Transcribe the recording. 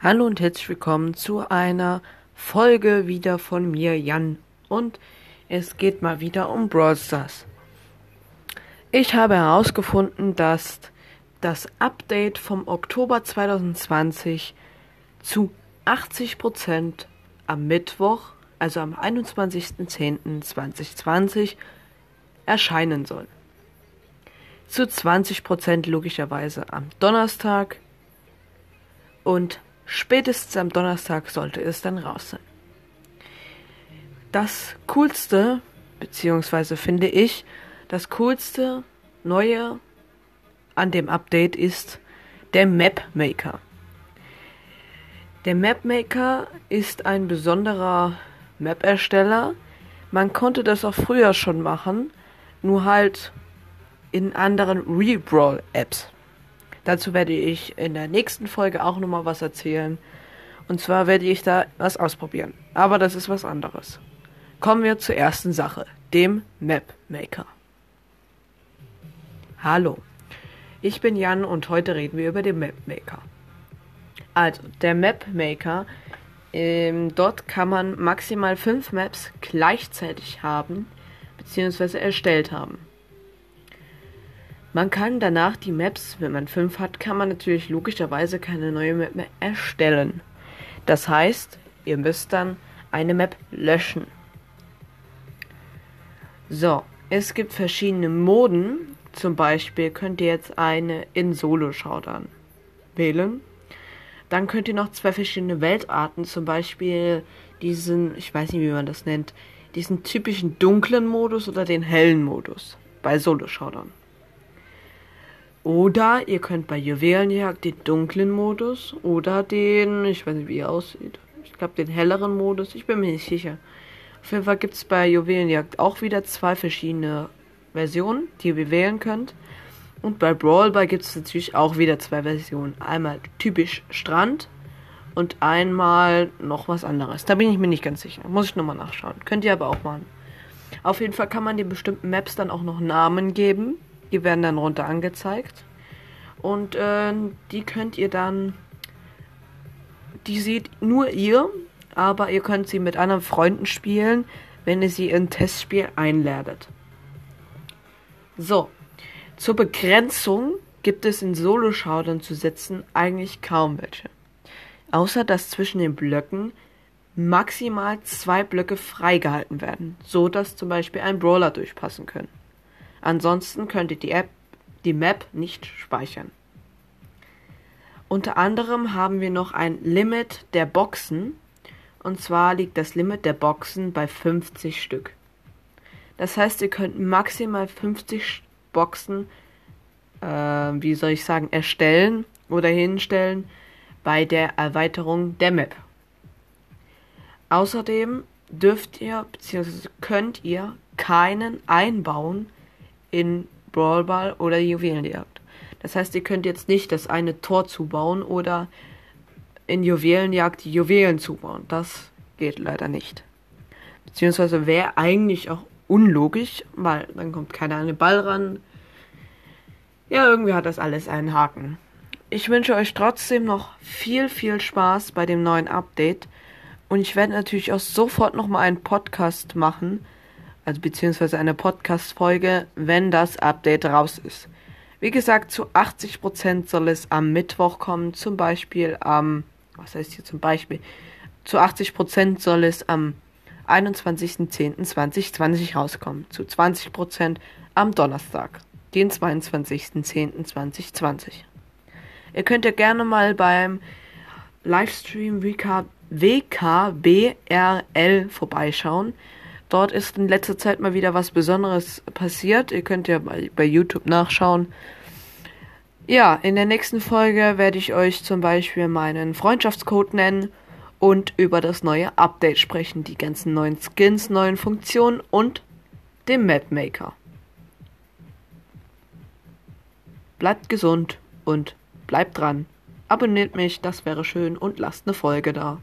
Hallo und herzlich willkommen zu einer Folge wieder von mir, Jan. Und es geht mal wieder um Brawl Stars. Ich habe herausgefunden, dass das Update vom Oktober 2020 zu 80% am Mittwoch, also am 21.10.2020, erscheinen soll. Zu 20% logischerweise am Donnerstag und spätestens am Donnerstag sollte es dann raus sein. Das coolste, beziehungsweise finde ich, das coolste neue an dem Update ist der Map Maker. Der Map Maker ist ein besonderer Map-Ersteller. Man konnte das auch früher schon machen, nur halt in anderen Rebrawl-Apps. Dazu werde ich in der nächsten Folge auch nochmal was erzählen. Und zwar werde ich da was ausprobieren. Aber das ist was anderes. Kommen wir zur ersten Sache, dem Map Maker. Hallo, ich bin Jan und heute reden wir über den Map Maker. Also, der Map Maker, ähm, dort kann man maximal fünf Maps gleichzeitig haben, beziehungsweise erstellt haben. Man kann danach die Maps, wenn man fünf hat, kann man natürlich logischerweise keine neue Map mehr erstellen. Das heißt, ihr müsst dann eine Map löschen. So, es gibt verschiedene Moden. Zum Beispiel könnt ihr jetzt eine in Solo-Showdown wählen. Dann könnt ihr noch zwei verschiedene Weltarten, zum Beispiel diesen, ich weiß nicht, wie man das nennt, diesen typischen dunklen Modus oder den hellen Modus bei Solo-Showdown. Oder ihr könnt bei Juwelenjagd den dunklen Modus oder den, ich weiß nicht wie er aussieht. Ich glaube den helleren Modus, ich bin mir nicht sicher. Auf jeden Fall gibt es bei Juwelenjagd auch wieder zwei verschiedene Versionen, die ihr wählen könnt. Und bei Brawl gibt es natürlich auch wieder zwei Versionen. Einmal typisch Strand und einmal noch was anderes. Da bin ich mir nicht ganz sicher. Muss ich nochmal nachschauen. Könnt ihr aber auch machen. Auf jeden Fall kann man den bestimmten Maps dann auch noch Namen geben. Die werden dann runter angezeigt. Und äh, die könnt ihr dann. Die seht nur ihr, aber ihr könnt sie mit anderen Freunden spielen, wenn ihr sie in Testspiel einladet. So, zur Begrenzung gibt es in Solo-Showdown zu setzen eigentlich kaum welche. Außer dass zwischen den Blöcken maximal zwei Blöcke freigehalten werden, so dass zum Beispiel ein Brawler durchpassen können. Ansonsten könnt ihr die App, die Map nicht speichern. Unter anderem haben wir noch ein Limit der Boxen. Und zwar liegt das Limit der Boxen bei 50 Stück. Das heißt, ihr könnt maximal 50 Boxen, äh, wie soll ich sagen, erstellen oder hinstellen bei der Erweiterung der Map. Außerdem dürft ihr bzw. könnt ihr keinen einbauen, in Brawl Ball oder Juwelenjagd. Das heißt, ihr könnt jetzt nicht das eine Tor zubauen oder in Juwelenjagd die Juwelen zubauen. Das geht leider nicht. Beziehungsweise wäre eigentlich auch unlogisch, weil dann kommt keiner an den Ball ran. Ja, irgendwie hat das alles einen Haken. Ich wünsche euch trotzdem noch viel, viel Spaß bei dem neuen Update. Und ich werde natürlich auch sofort nochmal einen Podcast machen also beziehungsweise eine Podcast-Folge, wenn das Update raus ist. Wie gesagt, zu 80% soll es am Mittwoch kommen, zum Beispiel am, was heißt hier zum Beispiel, zu 80% soll es am 21.10.2020 rauskommen, zu 20% am Donnerstag, den 22.10.2020. Ihr könnt ja gerne mal beim Livestream WK, WKBRL vorbeischauen. Dort ist in letzter Zeit mal wieder was Besonderes passiert. Ihr könnt ja bei, YouTube nachschauen. Ja, in der nächsten Folge werde ich euch zum Beispiel meinen Freundschaftscode nennen und über das neue Update sprechen, die ganzen neuen Skins, neuen Funktionen und dem Mapmaker. Bleibt gesund und bleibt dran. Abonniert mich, das wäre schön und lasst eine Folge da.